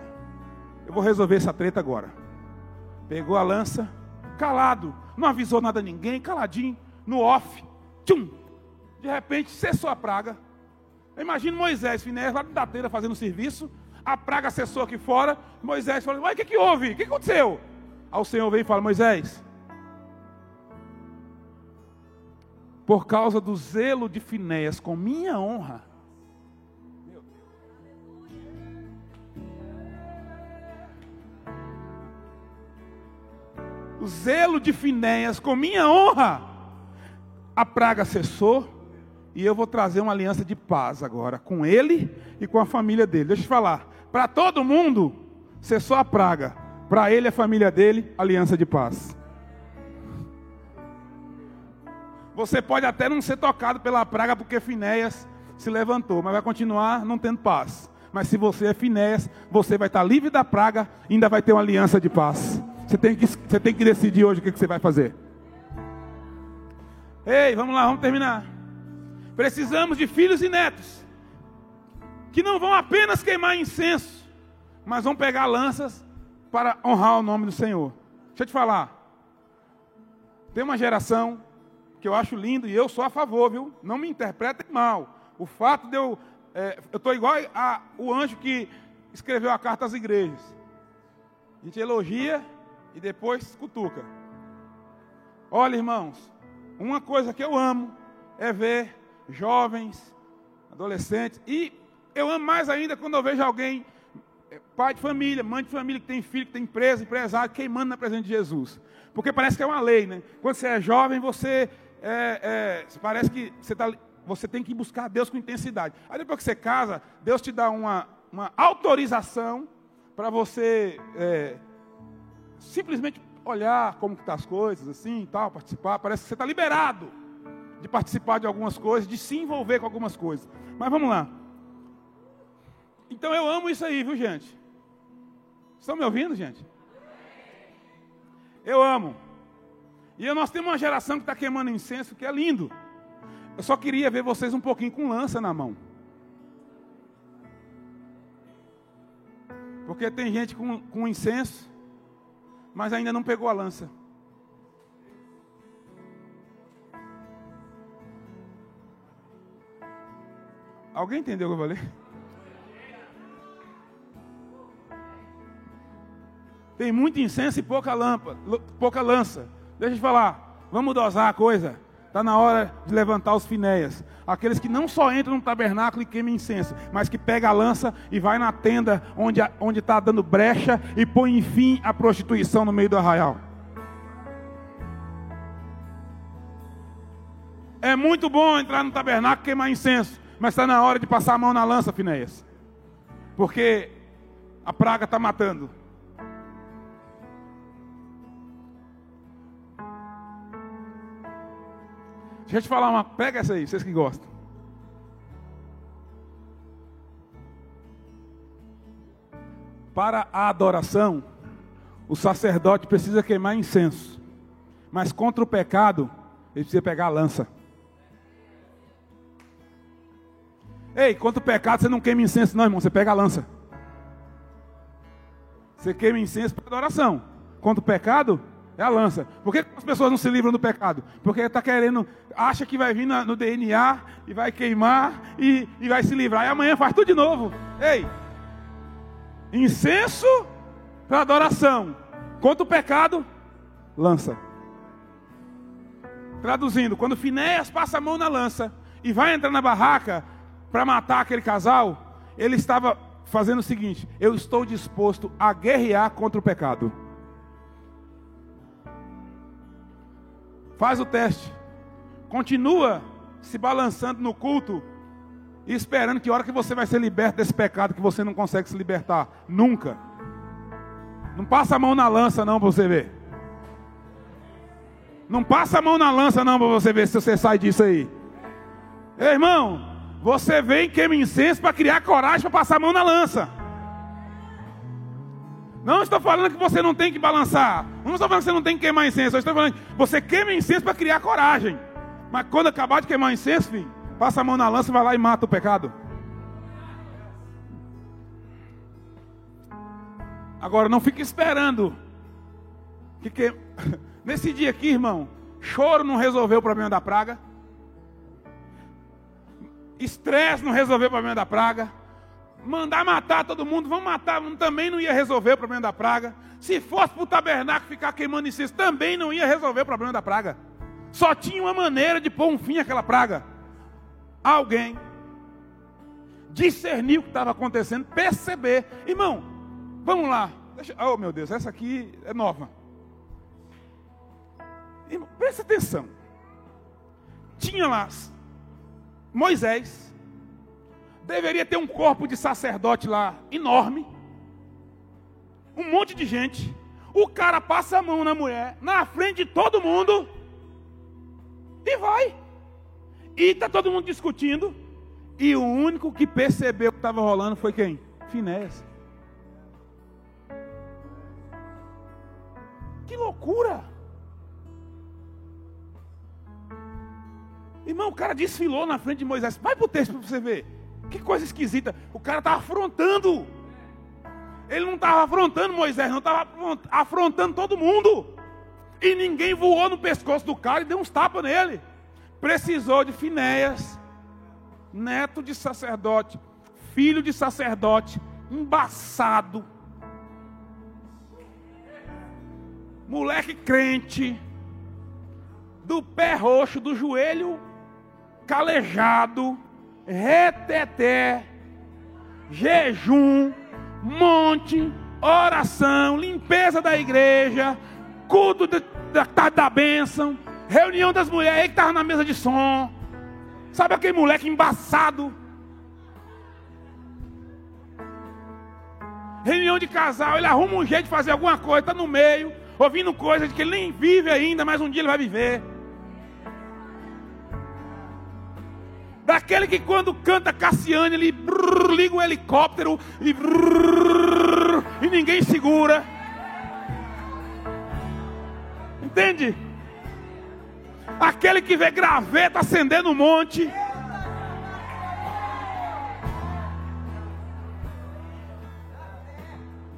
eu vou resolver essa treta agora. Pegou a lança, calado, não avisou nada a ninguém, caladinho, no off, tchum. De repente cessou a praga. Imagina Moisés, Finés, lá da teira fazendo serviço, a praga cessou aqui fora, Moisés falou, mas o que, que houve? O que aconteceu? Aí o Senhor vem e fala, Moisés, por causa do zelo de Finéias com minha honra. O zelo de Finéias com minha honra, a praga cessou e eu vou trazer uma aliança de paz agora com ele e com a família dele. Deixa eu te falar, para todo mundo cessou a praga, para ele e a família dele, aliança de paz. Você pode até não ser tocado pela praga porque Finéias se levantou, mas vai continuar não tendo paz. Mas se você é Finéias, você vai estar livre da praga e ainda vai ter uma aliança de paz. Você tem que, você tem que decidir hoje o que, que você vai fazer. Ei, vamos lá, vamos terminar. Precisamos de filhos e netos que não vão apenas queimar incenso, mas vão pegar lanças para honrar o nome do Senhor. Deixa eu te falar. Tem uma geração que eu acho lindo e eu sou a favor, viu? Não me interpretem mal. O fato de eu. É, eu estou igual a, o anjo que escreveu a carta às igrejas. A gente elogia e depois cutuca. Olha, irmãos, uma coisa que eu amo é ver jovens, adolescentes, e eu amo mais ainda quando eu vejo alguém, é, pai de família, mãe de família, que tem filho, que tem empresa, empresário, queimando na presença de Jesus. Porque parece que é uma lei, né? Quando você é jovem, você é, é, parece que você, tá, você tem que buscar Deus com intensidade. Aí depois que você casa, Deus te dá uma, uma autorização para você é, simplesmente olhar como que tá as coisas, assim, tal, participar, parece que você está liberado de participar de algumas coisas, de se envolver com algumas coisas. Mas vamos lá. Então eu amo isso aí, viu, gente? Estão me ouvindo, gente? Eu amo. E nós temos uma geração que está queimando incenso, que é lindo. Eu só queria ver vocês um pouquinho com lança na mão. Porque tem gente com, com incenso, mas ainda não pegou a lança. Alguém entendeu o que eu falei? Tem muito incenso e pouca lâmpada, pouca lança. Deixa eu te falar, vamos dosar a coisa. Está na hora de levantar os finéias. Aqueles que não só entram no tabernáculo e queimam incenso, mas que pega a lança e vai na tenda onde está dando brecha e põe fim à prostituição no meio do arraial. É muito bom entrar no tabernáculo e queimar incenso, mas está na hora de passar a mão na lança, Finéias. Porque a praga está matando. Deixa eu te falar uma. Pega essa aí, vocês que gostam. Para a adoração, o sacerdote precisa queimar incenso. Mas contra o pecado, ele precisa pegar a lança. Ei, contra o pecado, você não queima incenso, não, irmão. Você pega a lança. Você queima incenso para adoração. Contra o pecado, é a lança. Por que as pessoas não se livram do pecado? Porque está querendo, acha que vai vir no DNA e vai queimar e, e vai se livrar. E amanhã faz tudo de novo. Ei, incenso para adoração. Contra o pecado, lança. Traduzindo, quando Finéas passa a mão na lança e vai entrar na barraca para matar aquele casal, ele estava fazendo o seguinte: eu estou disposto a guerrear contra o pecado. Faz o teste. Continua se balançando no culto e esperando que hora que você vai ser liberto desse pecado que você não consegue se libertar. Nunca. Não passa a mão na lança não para você ver. Não passa a mão na lança não para você ver se você sai disso aí. Ei, irmão, você vem queima incenso para criar coragem para passar a mão na lança. Não estou falando que você não tem que balançar. Não estou falando que você não tem que queimar incenso. Eu estou falando que você queima incenso para criar coragem. Mas quando acabar de queimar incenso, filho, passa a mão na lança, vai lá e mata o pecado. Agora não fique esperando. Que, que... Nesse dia aqui, irmão, choro não resolveu o problema da praga. Estresse não resolveu o problema da praga mandar matar todo mundo, vamos matar, também não ia resolver o problema da praga. Se fosse para o tabernáculo ficar queimando incenso, também não ia resolver o problema da praga. Só tinha uma maneira de pôr um fim àquela praga. Alguém discernir o que estava acontecendo, perceber. Irmão, vamos lá. Deixa, oh meu Deus, essa aqui é nova. Irmão, presta atenção. Tinha lá Moisés Deveria ter um corpo de sacerdote lá enorme. Um monte de gente. O cara passa a mão na mulher, na frente de todo mundo. E vai. E está todo mundo discutindo. E o único que percebeu o que estava rolando foi quem? Finés. Que loucura! Irmão, o cara desfilou na frente de Moisés. Vai o texto para você ver. Que coisa esquisita. O cara estava afrontando. Ele não estava afrontando Moisés, não estava afrontando todo mundo. E ninguém voou no pescoço do cara e deu uns tapas nele. Precisou de Finéias, neto de sacerdote, filho de sacerdote, embaçado. Moleque crente, do pé roxo, do joelho calejado reteté, jejum, monte, oração, limpeza da igreja, culto da, da, da bênção, reunião das mulheres que estavam na mesa de som. Sabe aquele moleque embaçado? Reunião de casal, ele arruma um jeito de fazer alguma coisa, está no meio, ouvindo coisas que ele nem vive ainda, mas um dia ele vai viver. Daquele que quando canta Cassiane, ele brrr, liga o helicóptero e, brrr, e ninguém segura. Entende? Aquele que vê graveta acendendo um monte.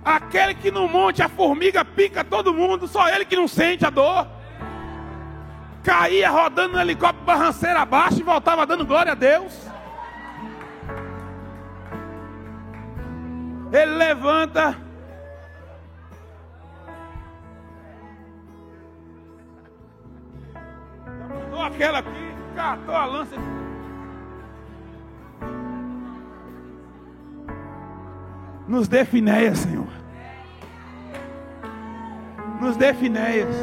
Aquele que no monte a formiga pica todo mundo, só ele que não sente a dor. Caía rodando no helicóptero barranceira abaixo e voltava dando glória a Deus. Ele levanta. Mandou aquela aqui, catou a lança. Nos dê finéia, Senhor. Nos dê finéias.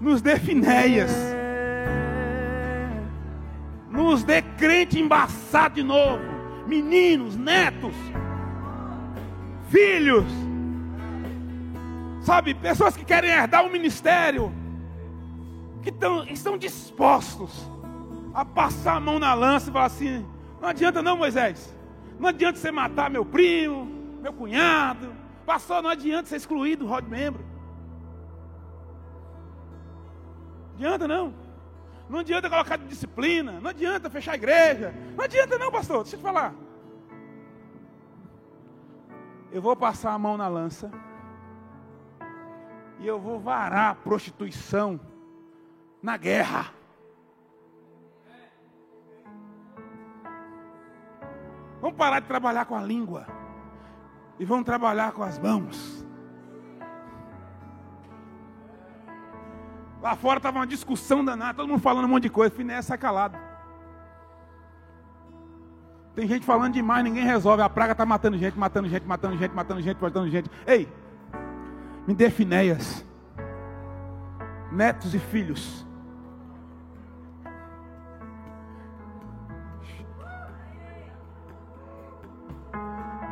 Nos dê finéias. Nos dê crente embaçado de novo. Meninos, netos, filhos. Sabe, pessoas que querem herdar um ministério. Que tão, estão dispostos a passar a mão na lança e falar assim: não adianta não, Moisés. Não adianta você matar meu primo, meu cunhado. Pastor, não adianta ser excluído do rol membro. Adianta não. Não adianta colocar disciplina. Não adianta fechar a igreja. Não adianta não, pastor. Deixa eu te falar. Eu vou passar a mão na lança. E eu vou varar a prostituição na guerra. Vamos parar de trabalhar com a língua. E vamos trabalhar com as mãos. Lá fora estava uma discussão danada, todo mundo falando um monte de coisa. Finé sai calado. Tem gente falando demais, ninguém resolve. A praga está matando gente, matando gente, matando gente, matando gente, matando gente. Ei, me dê finéias, netos e filhos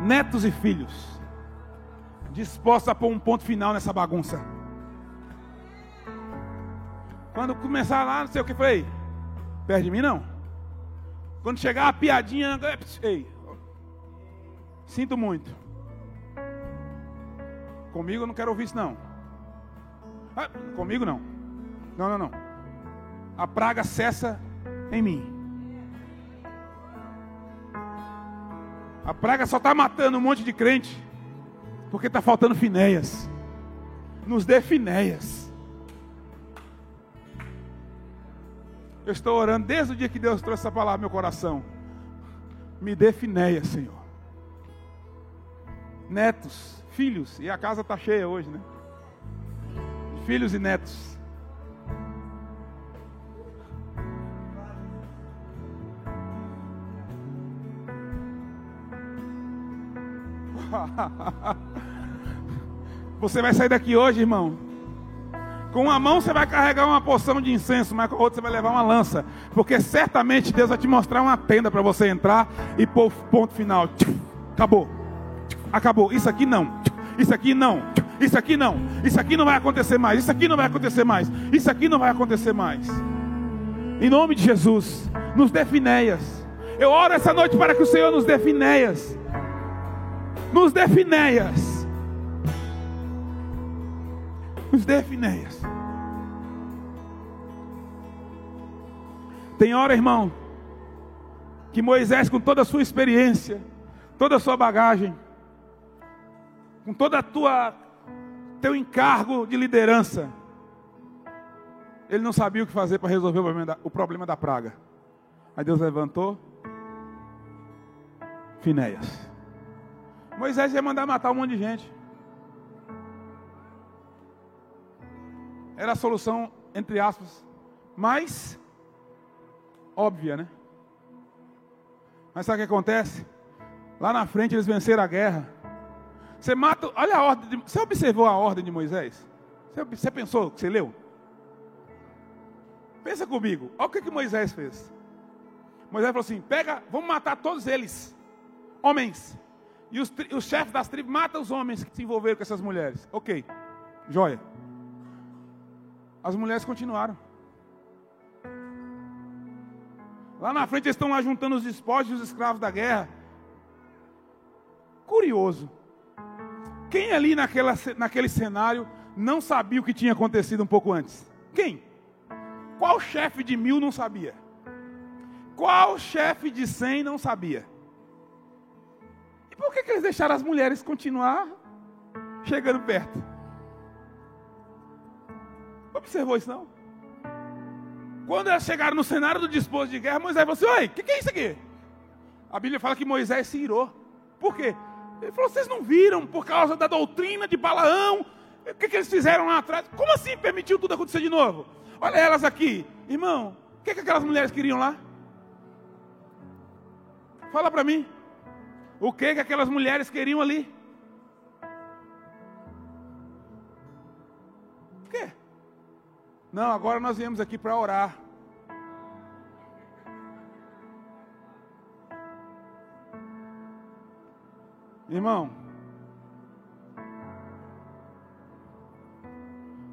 netos e filhos, dispostos a pôr um ponto final nessa bagunça. Quando começar lá, não sei o que, falei, perto de mim não. Quando chegar a piadinha, ei, sinto muito. Comigo eu não quero ouvir isso não. Ah, comigo não. Não, não, não. A praga cessa em mim. A praga só está matando um monte de crente, porque está faltando finéias. Nos dê finéias. Eu estou orando desde o dia que Deus trouxe essa palavra ao meu coração. Me dê finéias, Senhor. Netos, filhos, e a casa está cheia hoje, né? Filhos e netos. Você vai sair daqui hoje, irmão. Com uma mão você vai carregar uma porção de incenso, mas com a outra você vai levar uma lança. Porque certamente Deus vai te mostrar uma tenda para você entrar e pôr ponto final. Acabou. Acabou. Isso aqui não. Isso aqui não. Isso aqui não. Isso aqui não vai acontecer mais. Isso aqui não vai acontecer mais. Isso aqui não vai acontecer mais. Em nome de Jesus, nos dê finéias. Eu oro essa noite para que o Senhor nos dê finéias nos dê Finéias. Dê Finéias. Tem hora, irmão, que Moisés, com toda a sua experiência, toda a sua bagagem, com toda a tua teu encargo de liderança, ele não sabia o que fazer para resolver o problema, da, o problema da praga. Aí Deus levantou Finéias. Moisés ia mandar matar um monte de gente. Era a solução, entre aspas, mais óbvia, né? Mas sabe o que acontece? Lá na frente eles venceram a guerra. Você mata, olha a ordem, de, você observou a ordem de Moisés? Você, você pensou, você leu? Pensa comigo, olha o que, que Moisés fez. Moisés falou assim: pega, vamos matar todos eles, homens, E os, os chefes das tribos matam os homens que se envolveram com essas mulheres. Ok, joia. As mulheres continuaram. Lá na frente eles estão lá juntando os despojos dos escravos da guerra. Curioso. Quem ali naquela, naquele cenário não sabia o que tinha acontecido um pouco antes? Quem? Qual chefe de mil não sabia? Qual chefe de cem não sabia? E por que, que eles deixaram as mulheres continuar chegando perto? Observou isso não? Quando elas chegaram no cenário do disposto de guerra, Moisés falou assim: Oi, o que, que é isso aqui? A Bíblia fala que Moisés se irou. Por quê? Ele falou: Vocês não viram por causa da doutrina de Balaão? O que, que eles fizeram lá atrás? Como assim permitiu tudo acontecer de novo? Olha elas aqui, irmão. O que, que aquelas mulheres queriam lá? Fala para mim. O que que aquelas mulheres queriam ali? O quê? Não, agora nós viemos aqui para orar. Irmão,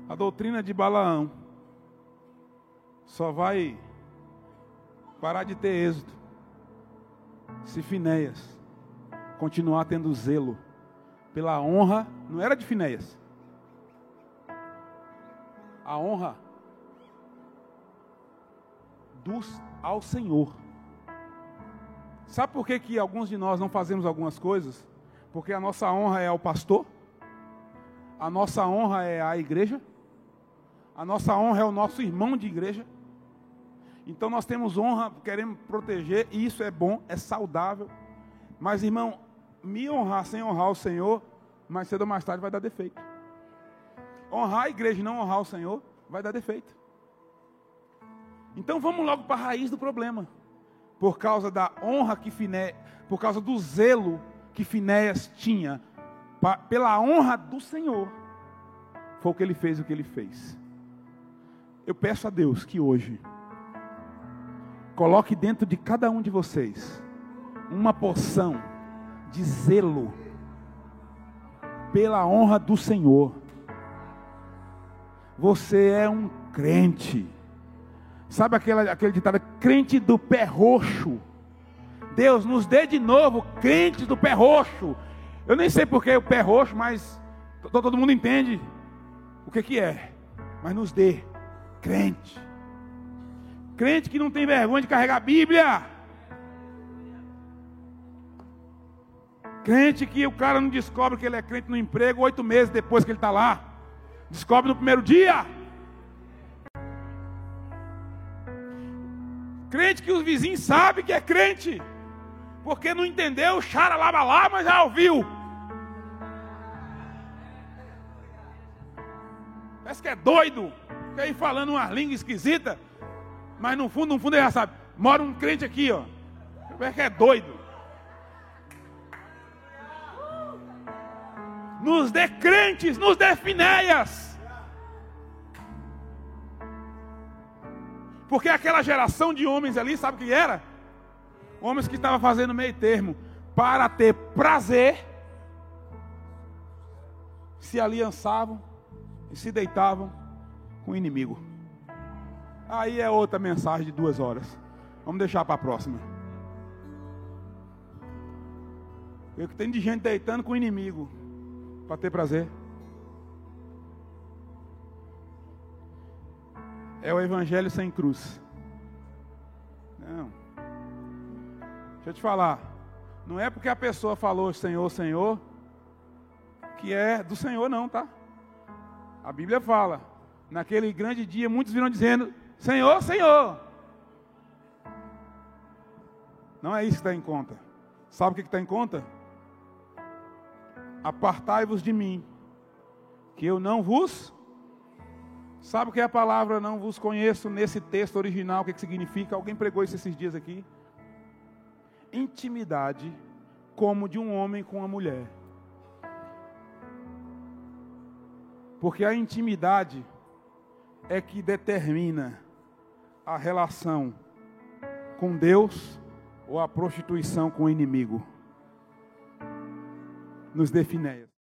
a doutrina de Balaão só vai parar de ter êxito se Finéias continuar tendo zelo pela honra, não era de Finéias, a honra dos, ao Senhor. Sabe por que, que alguns de nós não fazemos algumas coisas? Porque a nossa honra é ao pastor, a nossa honra é à igreja, a nossa honra é o nosso irmão de igreja. Então nós temos honra, queremos proteger, e isso é bom, é saudável. Mas, irmão, me honrar sem honrar o Senhor, mais cedo ou mais tarde vai dar defeito. Honrar a igreja e não honrar o Senhor, vai dar defeito. Então vamos logo para a raiz do problema. Por causa da honra que Finé, por causa do zelo que Finéas tinha pa, pela honra do Senhor, foi o que ele fez o que ele fez. Eu peço a Deus que hoje Coloque dentro de cada um de vocês uma porção de zelo pela honra do Senhor. Você é um crente. Sabe aquele, aquele ditado, crente do pé roxo? Deus nos dê de novo crente do pé roxo. Eu nem sei porque o pé roxo, mas todo mundo entende o que, que é. Mas nos dê crente Crente que não tem vergonha de carregar a Bíblia. Crente que o cara não descobre que ele é crente no emprego oito meses depois que ele está lá. Descobre no primeiro dia. Crente que os vizinhos sabem que é crente. Porque não entendeu, chara lava lá, mas já ouviu. Parece que é doido. Fica aí falando uma língua esquisita. Mas no fundo, no fundo ele já sabe. Mora um crente aqui, ó. É que é doido? Nos dê crentes, nos dê finéias. Porque aquela geração de homens ali, sabe o que era? Homens que estavam fazendo meio termo para ter prazer, se aliançavam e se deitavam com o inimigo. Aí é outra mensagem de duas horas. Vamos deixar para a próxima. O que tem de gente deitando com o inimigo para ter prazer. É o evangelho sem cruz. Não. Deixa eu te falar. Não é porque a pessoa falou Senhor, Senhor, que é do Senhor, não, tá? A Bíblia fala. Naquele grande dia, muitos viram dizendo: Senhor, Senhor. Não é isso que está em conta. Sabe o que está em conta? Apartai-vos de mim, que eu não vos. Sabe o que é a palavra não vos conheço nesse texto original? O que, que significa? Alguém pregou isso esses dias aqui? Intimidade como de um homem com uma mulher. Porque a intimidade é que determina a relação com Deus ou a prostituição com o inimigo. nos Finéias.